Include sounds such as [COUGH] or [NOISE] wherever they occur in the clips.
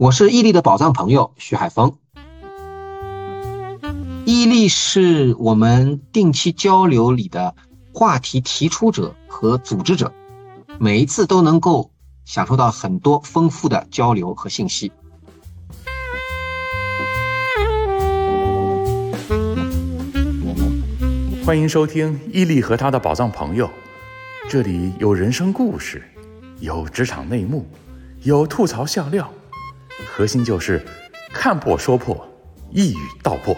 我是伊利的宝藏朋友徐海峰。伊利是我们定期交流里的话题提出者和组织者，每一次都能够享受到很多丰富的交流和信息。欢迎收听伊利和他的宝藏朋友，这里有人生故事，有职场内幕，有吐槽笑料。核心就是看破说破，一语道破。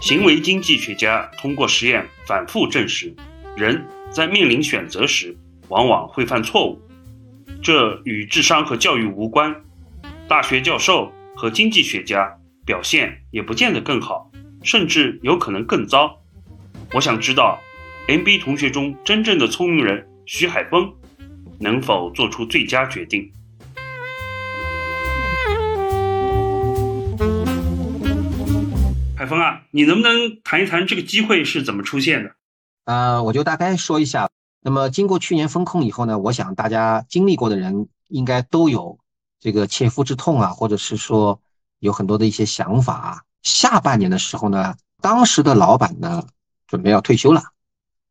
行为经济学家通过实验反复证实，人在面临选择时往往会犯错误，这与智商和教育无关。大学教授和经济学家表现也不见得更好，甚至有可能更糟。我想知道。MB 同学中真正的聪明人徐海峰，能否做出最佳决定？海峰啊，你能不能谈一谈这个机会是怎么出现的？呃，我就大概说一下。那么经过去年风控以后呢，我想大家经历过的人应该都有这个切肤之痛啊，或者是说有很多的一些想法啊。下半年的时候呢，当时的老板呢准备要退休了。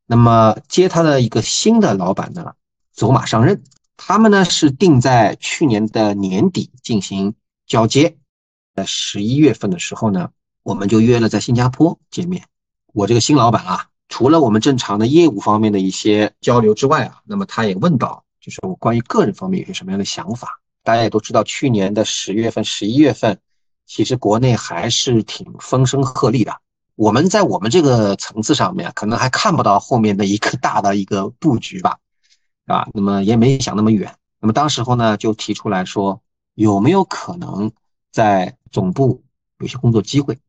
那么接他的一个新的老板呢，走马上任。他们呢是定在去年的年底进行交接，在十一月份的时候呢，我们就约了在新加坡见面。我这个新老板啊，除了我们正常的业务方面的一些交流之外啊，那么他也问到，就是我关于个人方面有些什么样的想法。大家也都知道，去年的十月份、十一月份，其实国内还是挺风声鹤唳的。我们在我们这个层次上面，可能还看不到后面的一个大的一个布局吧，啊，那么也没想那么远。那么当时候呢，就提出来说，有没有可能在总部有些工作机会？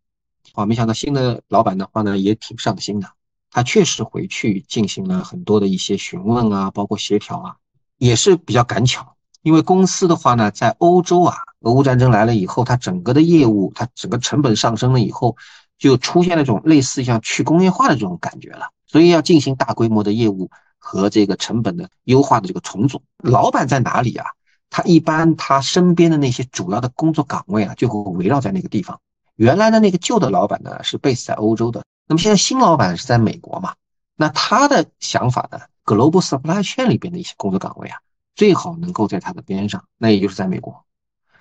啊，没想到新的老板的话呢，也挺上心的，他确实回去进行了很多的一些询问啊，包括协调啊，也是比较赶巧。因为公司的话呢，在欧洲啊，俄乌战争来了以后，它整个的业务，它整个成本上升了以后。就出现那种类似像去工业化的这种感觉了，所以要进行大规模的业务和这个成本的优化的这个重组。老板在哪里啊？他一般他身边的那些主要的工作岗位啊，就会围绕在那个地方。原来的那个旧的老板呢是 base 在欧洲的，那么现在新老板是在美国嘛？那他的想法呢，global supply chain 里边的一些工作岗位啊，最好能够在他的边上，那也就是在美国。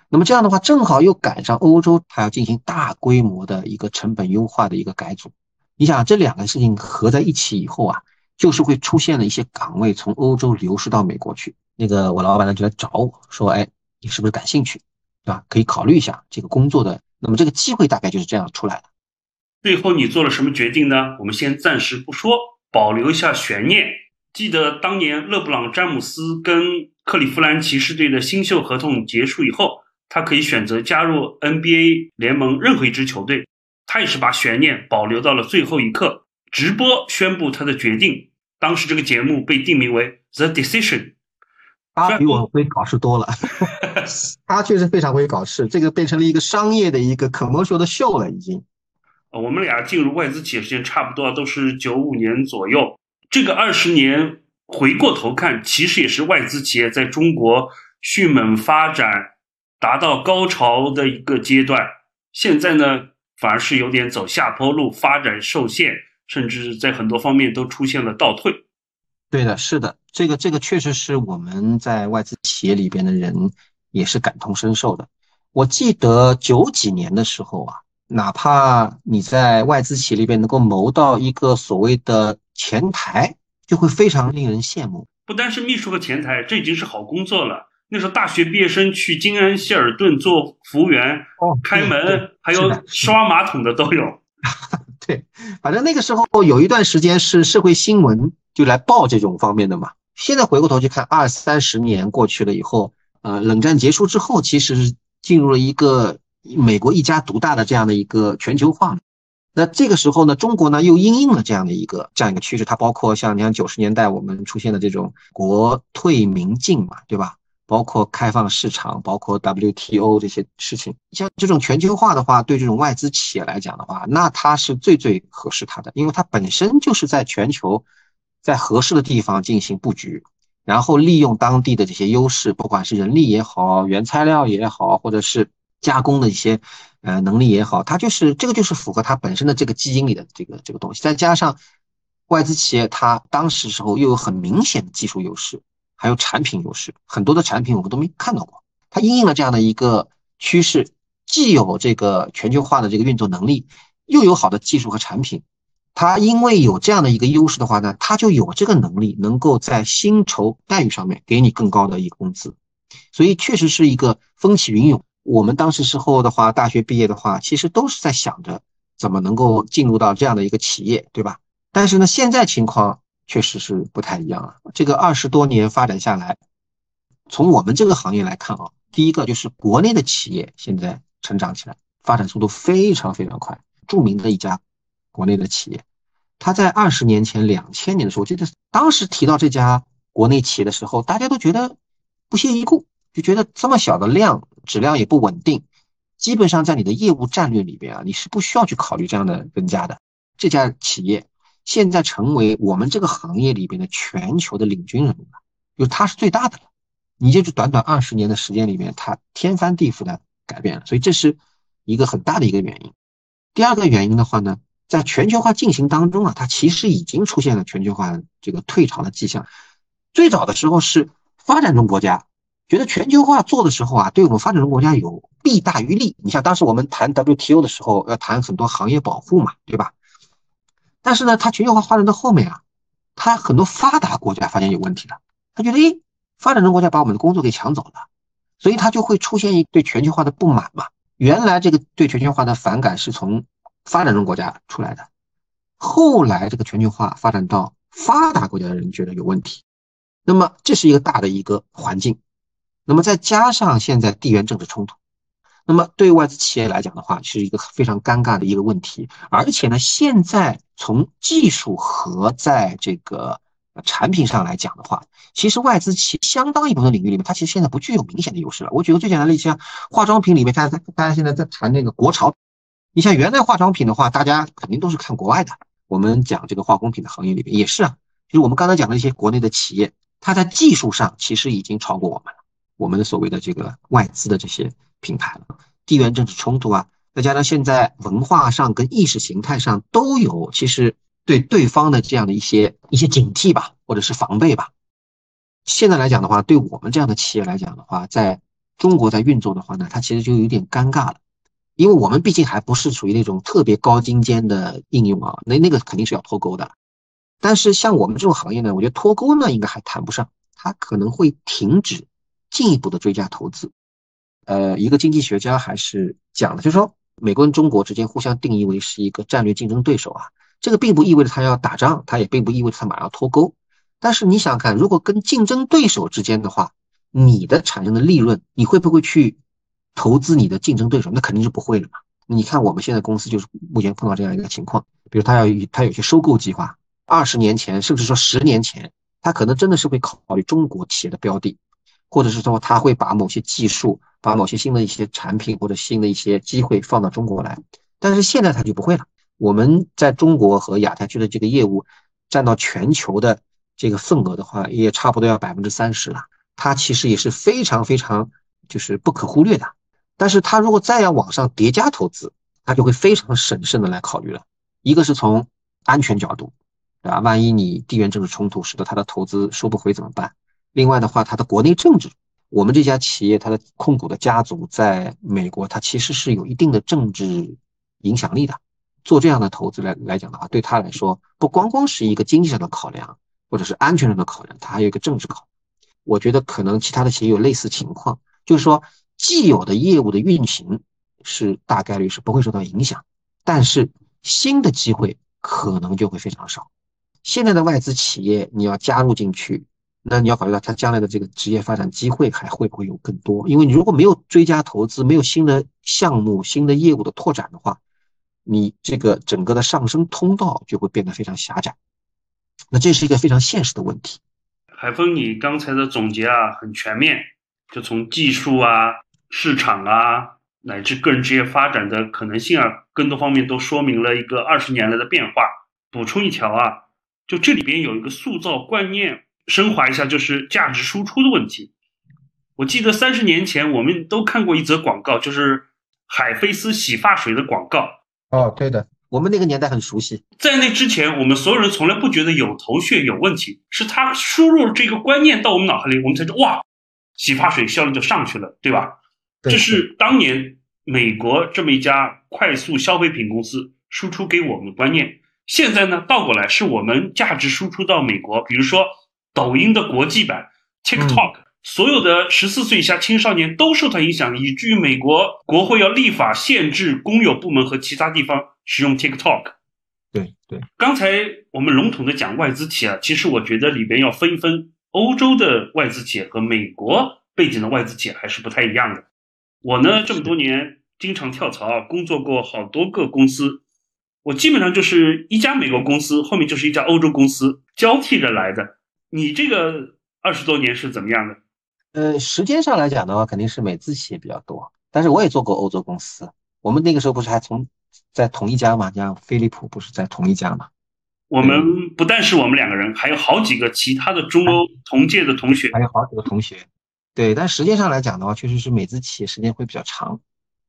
那么这样的话，正好又赶上欧洲，它要进行大规模的一个成本优化的一个改组。你想，这两个事情合在一起以后啊，就是会出现了一些岗位从欧洲流失到美国去。那个我老板呢就来找我说：“哎，你是不是感兴趣？对吧？可以考虑一下这个工作的。那么这个机会大概就是这样出来的。最后你做了什么决定呢？我们先暂时不说，保留一下悬念。记得当年勒布朗詹姆斯跟克利夫兰骑士队的新秀合同结束以后。他可以选择加入 NBA 联盟任何一支球队，他也是把悬念保留到了最后一刻，直播宣布他的决定。当时这个节目被定名为《The Decision》。他比我会搞事多了，[LAUGHS] 他确实非常会搞事，这个变成了一个商业的一个 commercial 的秀了，已经。我们俩进入外资企业时间差不多都是九五年左右，这个二十年回过头看，其实也是外资企业在中国迅猛发展。达到高潮的一个阶段，现在呢反而是有点走下坡路，发展受限，甚至在很多方面都出现了倒退。对的，是的，这个这个确实是我们在外资企业里边的人也是感同身受的。我记得九几年的时候啊，哪怕你在外资企业里边能够谋到一个所谓的前台，就会非常令人羡慕。不单是秘书和前台，这已经是好工作了。那时候大学毕业生去金安希尔顿做服务员，哦开门，还有刷马桶的都有。[LAUGHS] 对，反正那个时候有一段时间是社会新闻就来报这种方面的嘛。现在回过头去看，二三十年过去了以后，呃，冷战结束之后，其实进入了一个美国一家独大的这样的一个全球化。那这个时候呢，中国呢又因应了这样的一个这样一个趋势，它包括像你看九十年代我们出现的这种国退民进嘛，对吧？包括开放市场，包括 WTO 这些事情，像这种全球化的话，对这种外资企业来讲的话，那它是最最合适它的，因为它本身就是在全球在合适的地方进行布局，然后利用当地的这些优势，不管是人力也好，原材料也好，或者是加工的一些呃能力也好，它就是这个就是符合它本身的这个基因里的这个这个东西。再加上外资企业，它当时时候又有很明显的技术优势，还有产品优势，很多的产品我们都没看到过。它应应了这样的一个趋势，既有这个全球化的这个运作能力，又有好的技术和产品。它因为有这样的一个优势的话呢，它就有这个能力，能够在薪酬待遇上面给你更高的一个工资，所以确实是一个风起云涌。我们当时时候的话，大学毕业的话，其实都是在想着怎么能够进入到这样的一个企业，对吧？但是呢，现在情况确实是不太一样了。这个二十多年发展下来，从我们这个行业来看啊，第一个就是国内的企业现在成长起来，发展速度非常非常快。著名的一家国内的企业。它在二十年前，两千年的时候，我记得当时提到这家国内企业的时候，大家都觉得不屑一顾，就觉得这么小的量，质量也不稳定，基本上在你的业务战略里边啊，你是不需要去考虑这样的人家的。这家企业现在成为我们这个行业里边的全球的领军人物了，就它是最大的了。你就是短短二十年的时间里面，它天翻地覆的改变了，所以这是一个很大的一个原因。第二个原因的话呢？在全球化进行当中啊，它其实已经出现了全球化这个退潮的迹象。最早的时候是发展中国家觉得全球化做的时候啊，对我们发展中国家有弊大于利。你像当时我们谈 WTO 的时候，要谈很多行业保护嘛，对吧？但是呢，它全球化发展到后面啊，它很多发达国家发现有问题了，他觉得诶，发展中国家把我们的工作给抢走了，所以他就会出现一对全球化的不满嘛。原来这个对全球化的反感是从。发展中国家出来的，后来这个全球化发展到发达国家的人觉得有问题，那么这是一个大的一个环境，那么再加上现在地缘政治冲突，那么对外资企业来讲的话，是一个非常尴尬的一个问题，而且呢，现在从技术和在这个产品上来讲的话，其实外资企相当一部分领域里面，它其实现在不具有明显的优势了。我举个最简单的例子，像化妆品里面，大家大家现在在谈那个国潮。你像原来化妆品的话，大家肯定都是看国外的。我们讲这个化工品的行业里面也是啊，就是我们刚才讲的一些国内的企业，它在技术上其实已经超过我们了，我们的所谓的这个外资的这些品牌了。地缘政治冲突啊，再加上现在文化上跟意识形态上都有，其实对对方的这样的一些一些警惕吧，或者是防备吧。现在来讲的话，对我们这样的企业来讲的话，在中国在运作的话呢，它其实就有点尴尬了。因为我们毕竟还不是属于那种特别高精尖的应用啊，那那个肯定是要脱钩的。但是像我们这种行业呢，我觉得脱钩呢应该还谈不上，它可能会停止进一步的追加投资。呃，一个经济学家还是讲了，就是说美国跟中国之间互相定义为是一个战略竞争对手啊，这个并不意味着他要打仗，他也并不意味着他马上要脱钩。但是你想看，如果跟竞争对手之间的话，你的产生的利润，你会不会去？投资你的竞争对手，那肯定是不会的嘛。你看我们现在公司就是目前碰到这样一个情况，比如他要他有些收购计划，二十年前甚至说十年前，他可能真的是会考虑中国企业的标的，或者是说他会把某些技术、把某些新的一些产品或者新的一些机会放到中国来。但是现在他就不会了。我们在中国和亚太区的这个业务占到全球的这个份额的话，也差不多要百分之三十了。它其实也是非常非常就是不可忽略的。但是他如果再要往上叠加投资，他就会非常审慎的来考虑了。一个是从安全角度，对吧？万一你地缘政治冲突使得他的投资收不回怎么办？另外的话，他的国内政治，我们这家企业它的控股的家族在美国，它其实是有一定的政治影响力的。做这样的投资来来讲的话，对他来说不光光是一个经济上的考量，或者是安全上的考量，它还有一个政治考。我觉得可能其他的企业有类似情况，就是说。既有的业务的运行是大概率是不会受到影响，但是新的机会可能就会非常少。现在的外资企业你要加入进去，那你要考虑到它将来的这个职业发展机会还会不会有更多？因为你如果没有追加投资，没有新的项目、新的业务的拓展的话，你这个整个的上升通道就会变得非常狭窄。那这是一个非常现实的问题。海峰，你刚才的总结啊，很全面，就从技术啊。市场啊，乃至个人职业发展的可能性啊，更多方面都说明了一个二十年来的变化。补充一条啊，就这里边有一个塑造观念，升华一下，就是价值输出的问题。我记得三十年前我们都看过一则广告，就是海飞丝洗发水的广告。哦，对的，我们那个年代很熟悉。在那之前，我们所有人从来不觉得有头屑有问题，是他输入这个观念到我们脑海里，我们才知道哇，洗发水销量就上去了，对吧？这是当年美国这么一家快速消费品公司输出给我们的观念。现在呢，倒过来是我们价值输出到美国，比如说抖音的国际版 TikTok。所有的十四岁以下青少年都受它影响，以至于美国国会要立法限制公有部门和其他地方使用 TikTok。对对，刚才我们笼统的讲外资企业，啊其实我觉得里边要分一分，欧洲的外资企业和美国背景的外资企业还是不太一样的。我呢这么多年经常跳槽啊，工作过好多个公司，我基本上就是一家美国公司，后面就是一家欧洲公司交替着来的。你这个二十多年是怎么样的？呃，时间上来讲的话，肯定是美资企业比较多。但是我也做过欧洲公司，我们那个时候不是还从在同一家嘛？像飞利浦不是在同一家嘛？我们不但是我们两个人，还有好几个其他的中欧同届的同学，还有好几个同学。对，但时间上来讲的话，确实是美资企业时间会比较长。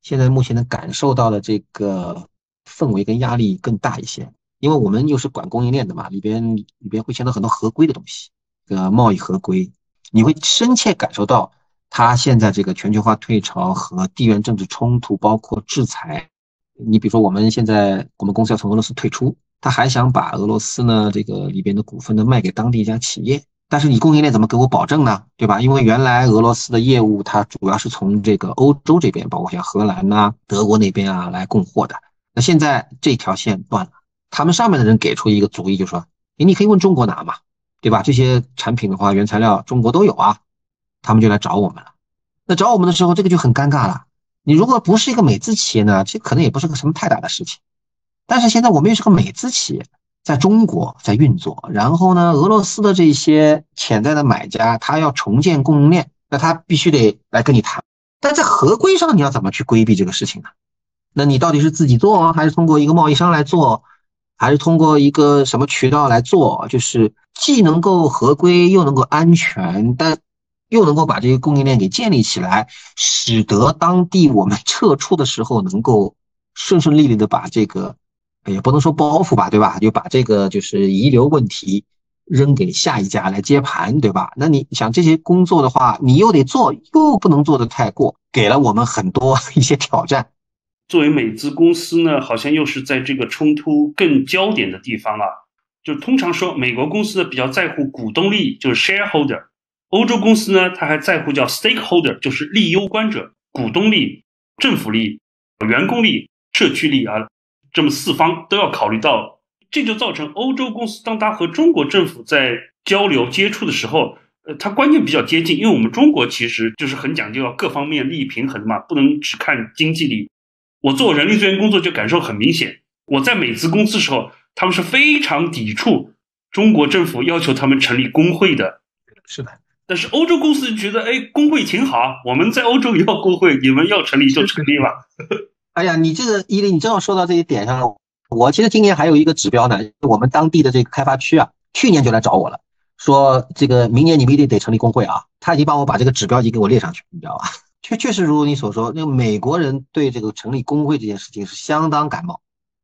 现在目前能感受到的这个氛围跟压力更大一些，因为我们又是管供应链的嘛，里边里边会牵到很多合规的东西，这个贸易合规。你会深切感受到，他现在这个全球化退潮和地缘政治冲突，包括制裁。你比如说，我们现在我们公司要从俄罗斯退出，他还想把俄罗斯呢这个里边的股份呢卖给当地一家企业，但是你供应链怎么给我保证呢？对吧？因为原来俄罗斯的业务它主要是从这个欧洲这边，包括像荷兰呐、德国那边啊来供货的。那现在这条线断了，他们上面的人给出一个主意，就说：诶，你可以问中国拿嘛。对吧？这些产品的话，原材料中国都有啊，他们就来找我们了。那找我们的时候，这个就很尴尬了。你如果不是一个美资企业呢，这可能也不是个什么太大的事情。但是现在我们又是个美资企业，在中国在运作，然后呢，俄罗斯的这些潜在的买家，他要重建供应链，那他必须得来跟你谈。但在合规上，你要怎么去规避这个事情呢？那你到底是自己做，还是通过一个贸易商来做？还是通过一个什么渠道来做，就是既能够合规又能够安全，但又能够把这些供应链给建立起来，使得当地我们撤出的时候能够顺顺利利的把这个，也不能说包袱吧，对吧？就把这个就是遗留问题扔给下一家来接盘，对吧？那你想这些工作的话，你又得做，又不能做的太过，给了我们很多 [LAUGHS] 一些挑战。作为美资公司呢，好像又是在这个冲突更焦点的地方了。就通常说，美国公司呢比较在乎股东利益，就是 shareholder；欧洲公司呢，它还在乎叫 stakeholder，就是利攸关者，股东利益、政府利益、员工利益、社区利益啊，这么四方都要考虑到。这就造成欧洲公司当它和中国政府在交流接触的时候，呃，它观念比较接近，因为我们中国其实就是很讲究要各方面利益平衡嘛，不能只看经济利益。我做人力资源工作就感受很明显。我在美资公司时候，他们是非常抵触中国政府要求他们成立工会的。是的，但是欧洲公司觉得，哎，工会挺好，我们在欧洲也要工会，你们要成立就成立吧。[LAUGHS] 哎呀，你这个伊利，你正好说到这一点上了。我其实今年还有一个指标呢，我们当地的这个开发区啊，去年就来找我了，说这个明年你们一定得成立工会啊。他已经帮我把这个指标已经给我列上去，你知道吧？确确实如你所说，那个美国人对这个成立工会这件事情是相当感冒，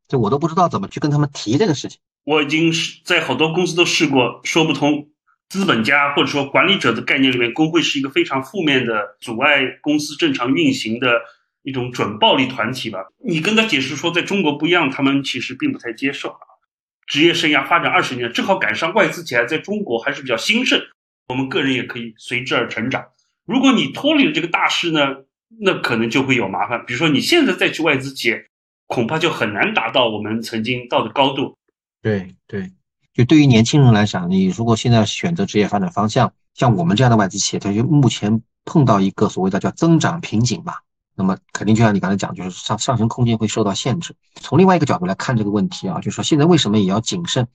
就我都不知道怎么去跟他们提这个事情。我已经是在好多公司都试过，说不通。资本家或者说管理者的概念里面，工会是一个非常负面的，阻碍公司正常运行的一种准暴力团体吧。你跟他解释说，在中国不一样，他们其实并不太接受。职业生涯发展二十年，正好赶上外资企业在中国还是比较兴盛，我们个人也可以随之而成长。如果你脱离了这个大势呢，那可能就会有麻烦。比如说你现在再去外资企业，恐怕就很难达到我们曾经到的高度。对对，就对于年轻人来讲，你如果现在选择职业发展方向，像我们这样的外资企业，它就目前碰到一个所谓的叫增长瓶颈吧。那么肯定就像你刚才讲，就是上上升空间会受到限制。从另外一个角度来看这个问题啊，就是说现在为什么也要谨慎，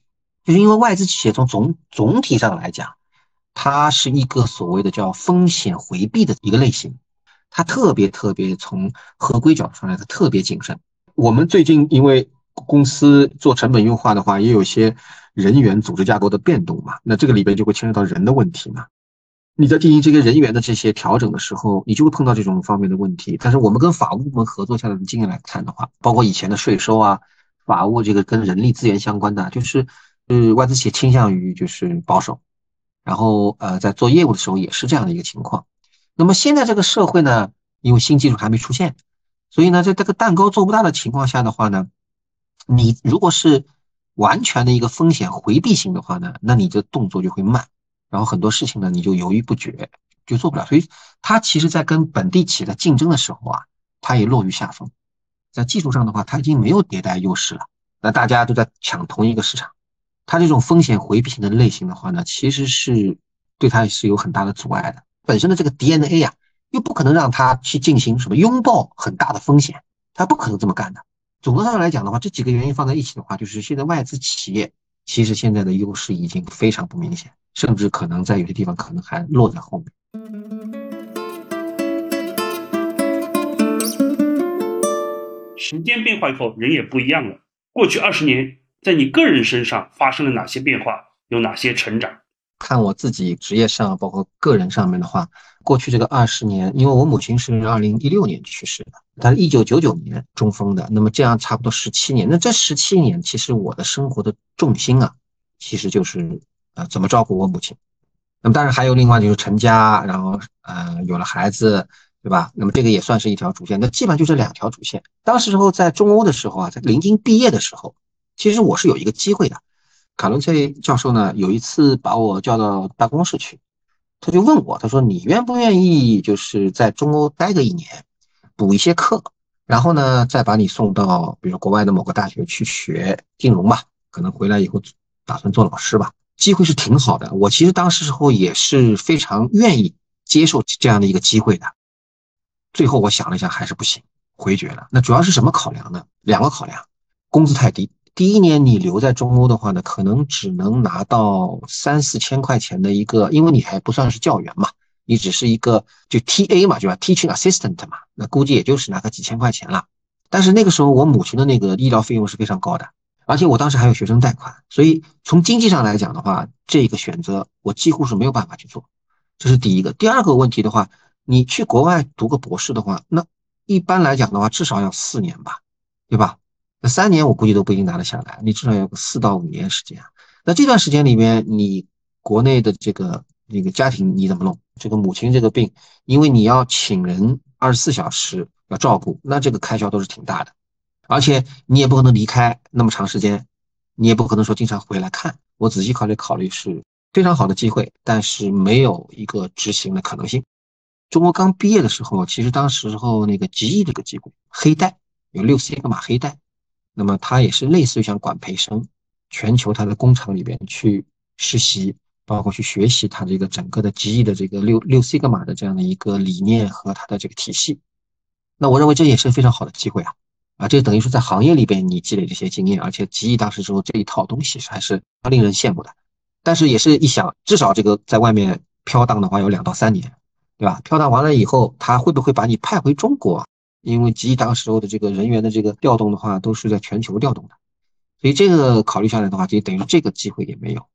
就是因为外资企业从总总体上来讲。它是一个所谓的叫风险回避的一个类型，它特别特别从合规角度上来，它特别谨慎。我们最近因为公司做成本优化的话，也有些人员组织架构的变动嘛，那这个里边就会牵扯到人的问题嘛。你在进行这个人员的这些调整的时候，你就会碰到这种方面的问题。但是我们跟法务部门合作下来的经验来看的话，包括以前的税收啊、法务这个跟人力资源相关的，就是呃外资企业倾向于就是保守，然后呃在做业务的时候也是这样的一个情况。那么现在这个社会呢，因为新技术还没出现，所以呢在这个蛋糕做不大的情况下的话呢，你如果是完全的一个风险回避型的话呢，那你的动作就会慢。然后很多事情呢，你就犹豫不决，就做不了。所以它其实，在跟本地企业的竞争的时候啊，它也落于下风。在技术上的话，它已经没有迭代优势了。那大家都在抢同一个市场，它这种风险回避型的类型的话呢，其实是对它是有很大的阻碍的。本身的这个 DNA 呀，又不可能让它去进行什么拥抱很大的风险，它不可能这么干的。总的上来讲的话，这几个原因放在一起的话，就是现在外资企业其实现在的优势已经非常不明显。甚至可能在有些地方可能还落在后面。时间变化以后，人也不一样了。过去二十年，在你个人身上发生了哪些变化？有哪些成长？看我自己职业上，包括个人上面的话，过去这个二十年，因为我母亲是二零一六年去世的，她是一九九九年中风的，那么这样差不多十七年。那这十七年，其实我的生活的重心啊，其实就是。呃，怎么照顾我母亲？那么当然还有另外就是成家，然后呃有了孩子，对吧？那么这个也算是一条主线。那基本上就这两条主线。当时候在中欧的时候啊，在临近毕业的时候，其实我是有一个机会的。卡伦崔教授呢有一次把我叫到办公室去，他就问我，他说你愿不愿意就是在中欧待个一年，补一些课，然后呢再把你送到比如国外的某个大学去学金融吧，可能回来以后打算做老师吧。机会是挺好的，我其实当时时候也是非常愿意接受这样的一个机会的。最后我想了一下，还是不行，回绝了。那主要是什么考量呢？两个考量，工资太低。第一年你留在中欧的话呢，可能只能拿到三四千块钱的一个，因为你还不算是教员嘛，你只是一个就 T A 嘛，对吧？Teaching Assistant 嘛，那估计也就是拿个几千块钱了。但是那个时候我母亲的那个医疗费用是非常高的。而且我当时还有学生贷款，所以从经济上来讲的话，这个选择我几乎是没有办法去做。这是第一个。第二个问题的话，你去国外读个博士的话，那一般来讲的话，至少要四年吧，对吧？那三年我估计都不一定拿得下来，你至少要个四到五年时间。那这段时间里面，你国内的这个那个家庭你怎么弄？这个母亲这个病，因为你要请人二十四小时要照顾，那这个开销都是挺大的。而且你也不可能离开那么长时间，你也不可能说经常回来看。我仔细考虑考虑，是非常好的机会，但是没有一个执行的可能性。中国刚毕业的时候，其实当时候那个极易这个机构，黑带有六 C 个码黑带，那么它也是类似于像管培生，全球他的工厂里边去实习，包括去学习它这个整个的极易的这个六六西格玛的这样的一个理念和它的这个体系。那我认为这也是非常好的机会啊。啊，这等于说在行业里边你积累这些经验，而且极易当时之后这一套东西是还是令人羡慕的。但是也是一想，至少这个在外面飘荡的话有两到三年，对吧？飘荡完了以后，他会不会把你派回中国？因为极易当时候的这个人员的这个调动的话，都是在全球调动的，所以这个考虑下来的话，就等于这个机会也没有。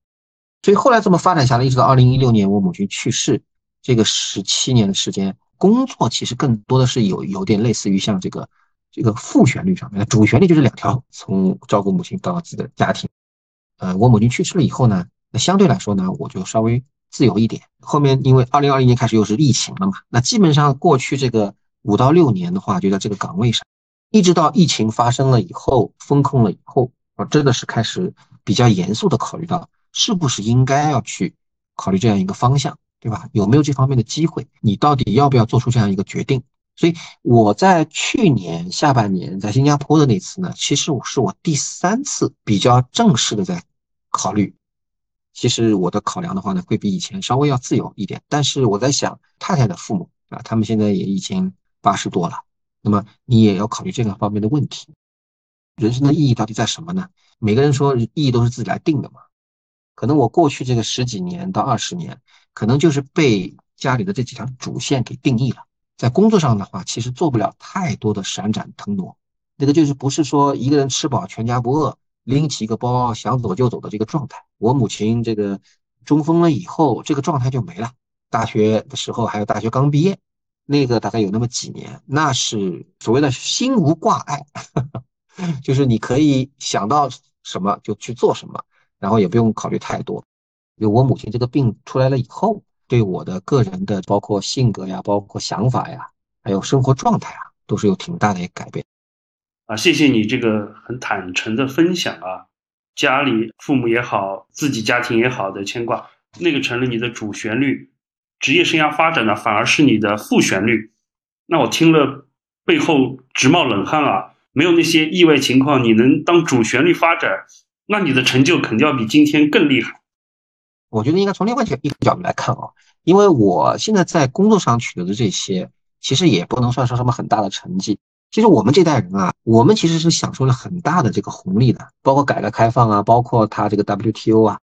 所以后来这么发展下来，一直到二零一六年我母亲去世，这个十七年的时间，工作其实更多的是有有点类似于像这个。这个副旋律上面，主旋律就是两条，从照顾母亲到自己的家庭。呃，我母亲去世了以后呢，那相对来说呢，我就稍微自由一点。后面因为二零二零年开始又是疫情了嘛，那基本上过去这个五到六年的话，就在这个岗位上，一直到疫情发生了以后，封控了以后，我真的是开始比较严肃的考虑到，是不是应该要去考虑这样一个方向，对吧？有没有这方面的机会？你到底要不要做出这样一个决定？所以我在去年下半年在新加坡的那次呢，其实我是我第三次比较正式的在考虑。其实我的考量的话呢，会比以前稍微要自由一点。但是我在想，太太的父母啊，他们现在也已经八十多了，那么你也要考虑这个方面的问题。人生的意义到底在什么呢？每个人说意义都是自己来定的嘛。可能我过去这个十几年到二十年，可能就是被家里的这几条主线给定义了。在工作上的话，其实做不了太多的闪展腾挪，那个就是不是说一个人吃饱全家不饿，拎起一个包想走就走的这个状态。我母亲这个中风了以后，这个状态就没了。大学的时候还有大学刚毕业，那个大概有那么几年，那是所谓的心无挂碍，[LAUGHS] 就是你可以想到什么就去做什么，然后也不用考虑太多。就我母亲这个病出来了以后，对我的个人的包括性格呀、包括想法呀，还有生活状态啊，都是有挺大的一个改变。啊，谢谢你这个很坦诚的分享啊，家里父母也好，自己家庭也好的牵挂，那个成了你的主旋律，职业生涯发展呢反而是你的副旋律。那我听了背后直冒冷汗啊！没有那些意外情况，你能当主旋律发展，那你的成就肯定要比今天更厉害。我觉得应该从另外一个角度来看啊，因为我现在在工作上取得的这些，其实也不能算说什么很大的成绩。其实我们这代人啊，我们其实是享受了很大的这个红利的，包括改革开放啊，包括它这个 WTO 啊。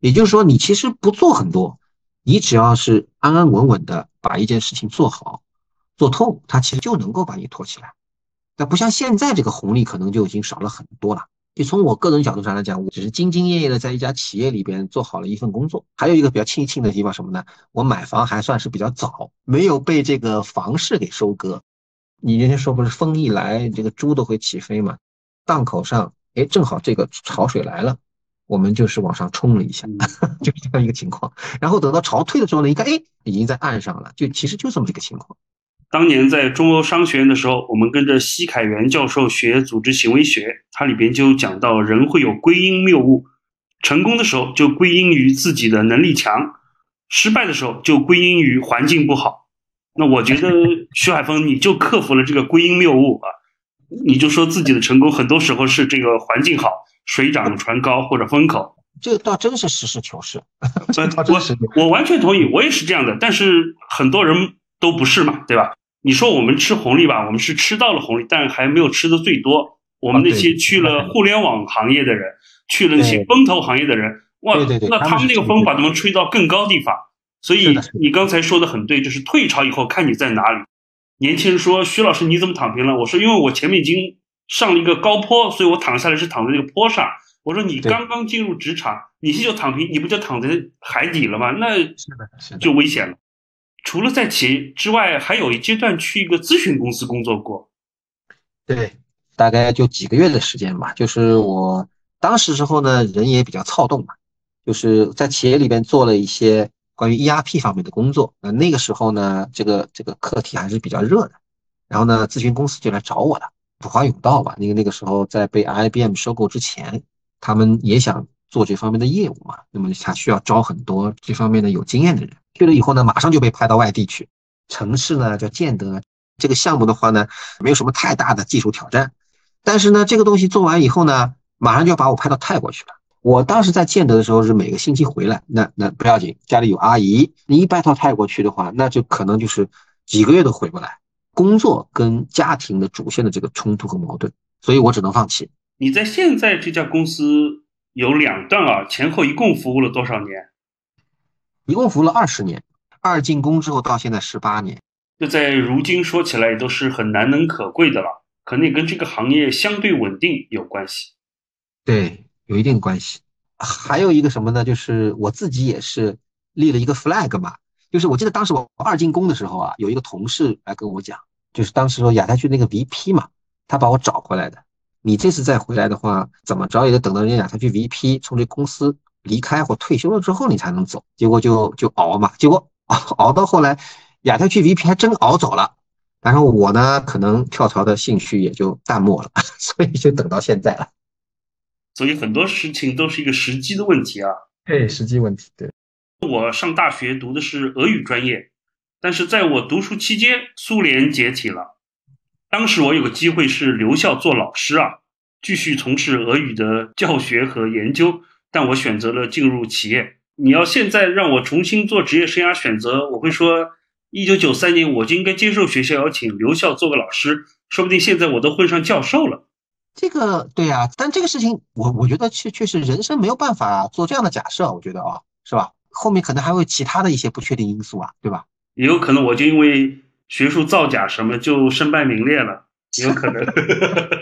也就是说，你其实不做很多，你只要是安安稳稳的把一件事情做好、做透，它其实就能够把你托起来。但不像现在这个红利可能就已经少了很多了。就从我个人角度上来讲，我只是兢兢业业的在一家企业里边做好了一份工作。还有一个比较庆幸的地方什么呢？我买房还算是比较早，没有被这个房市给收割。你那天说不是风一来，这个猪都会起飞嘛？档口上，哎，正好这个潮水来了，我们就是往上冲了一下，[LAUGHS] 就是这样一个情况。然后等到潮退的时候呢，一看，哎，已经在岸上了，就其实就这么一个情况。当年在中欧商学院的时候，我们跟着西凯元教授学组织行为学，它里边就讲到人会有归因谬误，成功的时候就归因于自己的能力强，失败的时候就归因于环境不好。那我觉得 [LAUGHS] 徐海峰，你就克服了这个归因谬误啊！你就说自己的成功很多时候是这个环境好，水涨船高或者风口，这倒真是实事求是。[LAUGHS] 我我完全同意，我也是这样的。但是很多人都不是嘛，对吧？你说我们吃红利吧，我们是吃到了红利，但还没有吃的最多。我们那些去了互联网行业的人，去了那些风投行业的人，哇，那他们那个风把他们吹到更高地方。所以你刚才说的很对，就是退潮以后看你在哪里。年轻人说：“徐老师你怎么躺平了？”我说：“因为我前面已经上了一个高坡，所以我躺下来是躺在那个坡上。”我说：“你刚刚进入职场，你现在就躺平，你不就躺在海底了吗？那就危险了。”除了在企业之外，还有一阶段去一个咨询公司工作过。对，大概就几个月的时间吧。就是我当时时候呢，人也比较躁动嘛，就是在企业里边做了一些。关于 ERP 方面的工作，那那个时候呢，这个这个课题还是比较热的。然后呢，咨询公司就来找我了，普华永道吧。那个那个时候在被 IBM 收购之前，他们也想做这方面的业务嘛。那么他需要招很多这方面的有经验的人。去了以后呢，马上就被派到外地去，城市呢叫建德。这个项目的话呢，没有什么太大的技术挑战，但是呢，这个东西做完以后呢，马上就要把我派到泰国去了。我当时在建德的时候是每个星期回来，那那不要紧，家里有阿姨。你一搬到泰国去的话，那就可能就是几个月都回不来。工作跟家庭的主线的这个冲突和矛盾，所以我只能放弃。你在现在这家公司有两段啊，前后一共服务了多少年？一共服务了二十年，二进宫之后到现在十八年。这在如今说起来也都是很难能可贵的了，可能也跟这个行业相对稳定有关系。对。有一定关系，还有一个什么呢？就是我自己也是立了一个 flag 嘛。就是我记得当时我二进宫的时候啊，有一个同事来跟我讲，就是当时说亚太区那个 VP 嘛，他把我找回来的。你这次再回来的话，怎么着也得等到人家亚太区 VP 从这公司离开或退休了之后，你才能走。结果就就熬嘛，结果熬熬到后来，亚太区 VP 还真熬走了。然后我呢，可能跳槽的兴趣也就淡漠了，[LAUGHS] 所以就等到现在了。所以很多事情都是一个时机的问题啊。对，时机问题。对，我上大学读的是俄语专业，但是在我读书期间，苏联解体了。当时我有个机会是留校做老师啊，继续从事俄语的教学和研究，但我选择了进入企业。你要现在让我重新做职业生涯选择，我会说，一九九三年我就应该接受学校邀请留校做个老师，说不定现在我都混上教授了。这个对呀，但这个事情我我觉得确确实人生没有办法做这样的假设，我觉得啊，是吧？后面可能还会其他的一些不确定因素啊，对吧？也有可能我就因为学术造假什么就身败名裂了。[LAUGHS] 有可能。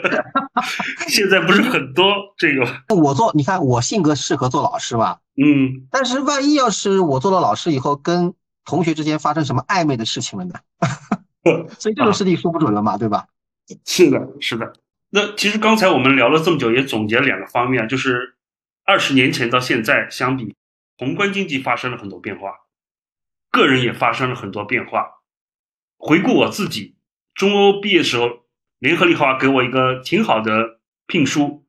[LAUGHS] 现在不是很多这个，我做，你看我性格适合做老师吧，嗯，但是万一要是我做了老师以后，跟同学之间发生什么暧昧的事情了呢？[LAUGHS] 所以这种事情说不准了嘛，对吧？是的，是的。那其实刚才我们聊了这么久，也总结了两个方面，就是二十年前到现在相比，宏观经济发生了很多变化，个人也发生了很多变化。回顾我自己，中欧毕业时候，联合利华给我一个挺好的聘书，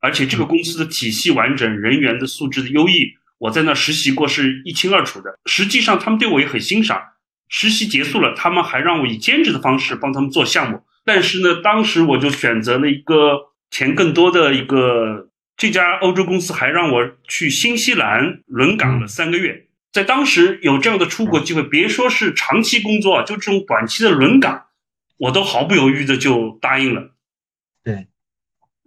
而且这个公司的体系完整，人员的素质的优异，我在那实习过是一清二楚的。实际上他们对我也很欣赏。实习结束了，他们还让我以兼职的方式帮他们做项目。但是呢，当时我就选择了一个钱更多的一个这家欧洲公司，还让我去新西兰轮岗了三个月。在当时有这样的出国机会，别说是长期工作，就这种短期的轮岗，我都毫不犹豫的就答应了。对，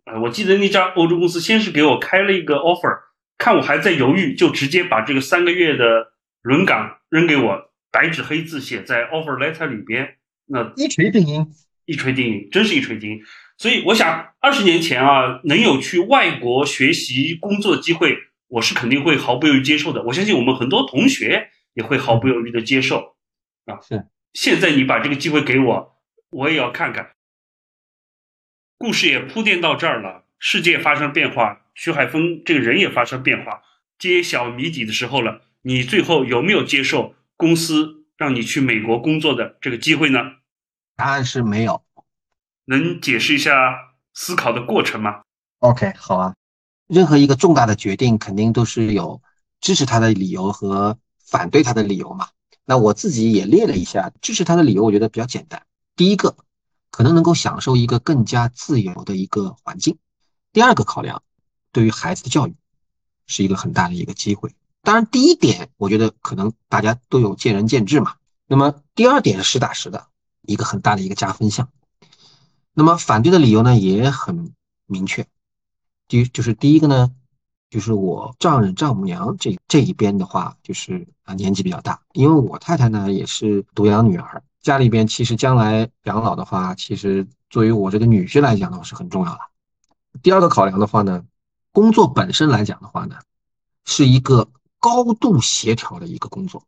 呃，我记得那家欧洲公司先是给我开了一个 offer，看我还在犹豫，就直接把这个三个月的轮岗扔给我。白纸黑字写在 offer letter 里边，那一锤定音，一锤定音，真是一锤定音。所以我想，二十年前啊，能有去外国学习工作的机会，我是肯定会毫不犹豫接受的。我相信我们很多同学也会毫不犹豫的接受啊。是，现在你把这个机会给我，我也要看看。故事也铺垫到这儿了，世界发生变化，徐海峰这个人也发生变化，揭晓谜底的时候了。你最后有没有接受？公司让你去美国工作的这个机会呢？答案是没有。能解释一下思考的过程吗？OK，好啊。任何一个重大的决定，肯定都是有支持他的理由和反对他的理由嘛。那我自己也列了一下支持他的理由，我觉得比较简单。第一个，可能能够享受一个更加自由的一个环境。第二个考量，对于孩子的教育，是一个很大的一个机会。当然，第一点，我觉得可能大家都有见仁见智嘛。那么第二点是，实打实的一个很大的一个加分项。那么反对的理由呢，也很明确。第就是第一个呢，就是我丈人丈母娘这这一边的话，就是啊年纪比较大，因为我太太呢也是独养女儿，家里边其实将来养老的话，其实作为我这个女婿来讲的话是很重要的。第二个考量的话呢，工作本身来讲的话呢，是一个。高度协调的一个工作，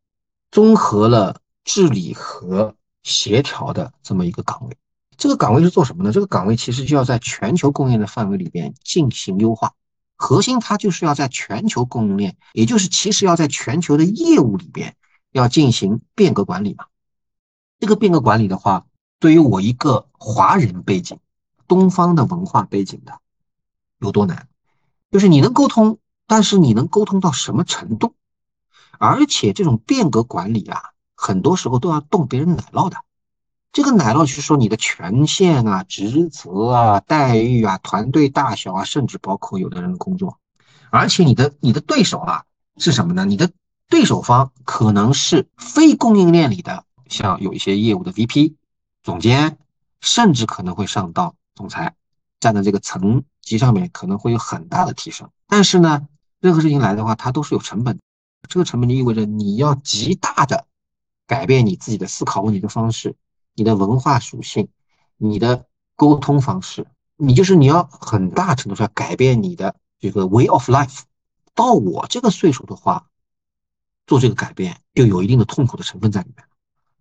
综合了治理和协调的这么一个岗位。这个岗位是做什么呢？这个岗位其实就要在全球供应链的范围里边进行优化，核心它就是要在全球供应链，也就是其实要在全球的业务里边要进行变革管理嘛。这个变革管理的话，对于我一个华人背景、东方的文化背景的，有多难？就是你能沟通。但是你能沟通到什么程度？而且这种变革管理啊，很多时候都要动别人奶酪的。这个奶酪就是说你的权限啊、职责啊、待遇啊、团队大小啊，甚至包括有的人的工作。而且你的你的对手啊是什么呢？你的对手方可能是非供应链里的，像有一些业务的 VP、总监，甚至可能会上到总裁，站在这个层级上面可能会有很大的提升。但是呢？任何事情来的话，它都是有成本。这个成本就意味着你要极大的改变你自己的思考问题的方式、你的文化属性、你的沟通方式。你就是你要很大程度上改变你的这个 way of life。到我这个岁数的话，做这个改变就有一定的痛苦的成分在里面，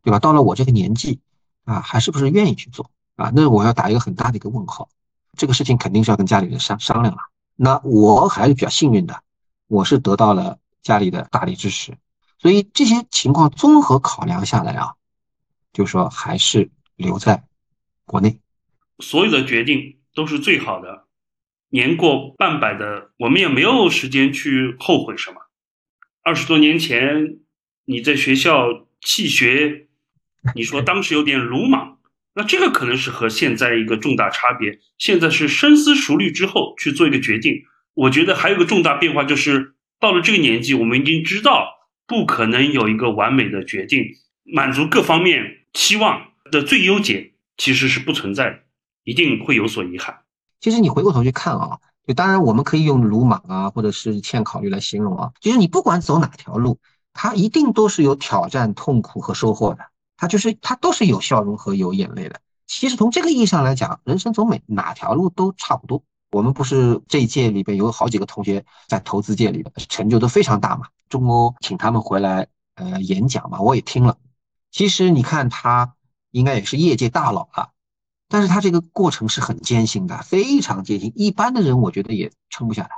对吧？到了我这个年纪啊，还是不是愿意去做啊？那我要打一个很大的一个问号。这个事情肯定是要跟家里人商商量了。那我还是比较幸运的。我是得到了家里的大力支持，所以这些情况综合考量下来啊，就说还是留在国内。所有的决定都是最好的，年过半百的我们也没有时间去后悔什么。二十多年前你在学校弃学，你说当时有点鲁莽，那这个可能是和现在一个重大差别。现在是深思熟虑之后去做一个决定。我觉得还有个重大变化，就是到了这个年纪，我们已经知道不可能有一个完美的决定，满足各方面期望的最优解其实是不存在的，一定会有所遗憾。其实你回过头去看啊，就当然我们可以用鲁莽啊，或者是欠考虑来形容啊。其实你不管走哪条路，它一定都是有挑战、痛苦和收获的，它就是它都是有笑容和有眼泪的。其实从这个意义上来讲，人生走每哪条路都差不多。我们不是这一届里边有好几个同学在投资界里的成就都非常大嘛？中欧请他们回来呃演讲嘛，我也听了。其实你看他应该也是业界大佬了，但是他这个过程是很艰辛的，非常艰辛。一般的人我觉得也撑不下来，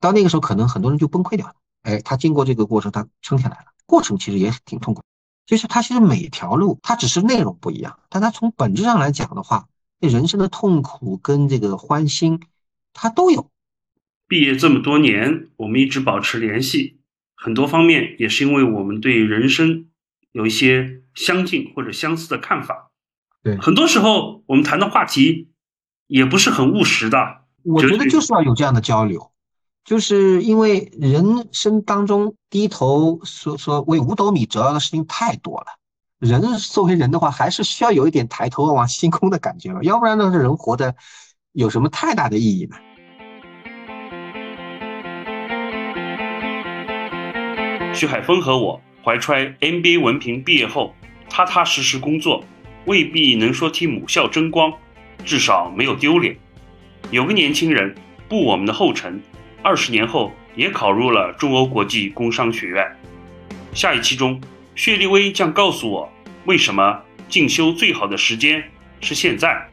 到那个时候可能很多人就崩溃掉了。哎，他经过这个过程，他撑下来了。过程其实也挺痛苦，就是他其实每条路，他只是内容不一样，但他从本质上来讲的话，那人生的痛苦跟这个欢欣，他都有。毕业这么多年，我们一直保持联系，很多方面也是因为我们对人生有一些相近或者相似的看法。对，很多时候我们谈的话题也不是很务实的。我觉得就是要有这样的交流。就是因为人生当中低头说说为五斗米折腰的事情太多了，人作为人的话，还是需要有一点抬头望星空的感觉吧，要不然呢，这人活的有什么太大的意义呢？徐海峰和我怀揣 MBA 文凭毕业后，踏踏实实工作，未必能说替母校争光，至少没有丢脸。有个年轻人步我们的后尘。二十年后，也考入了中欧国际工商学院。下一期中，薛立威将告诉我，为什么进修最好的时间是现在。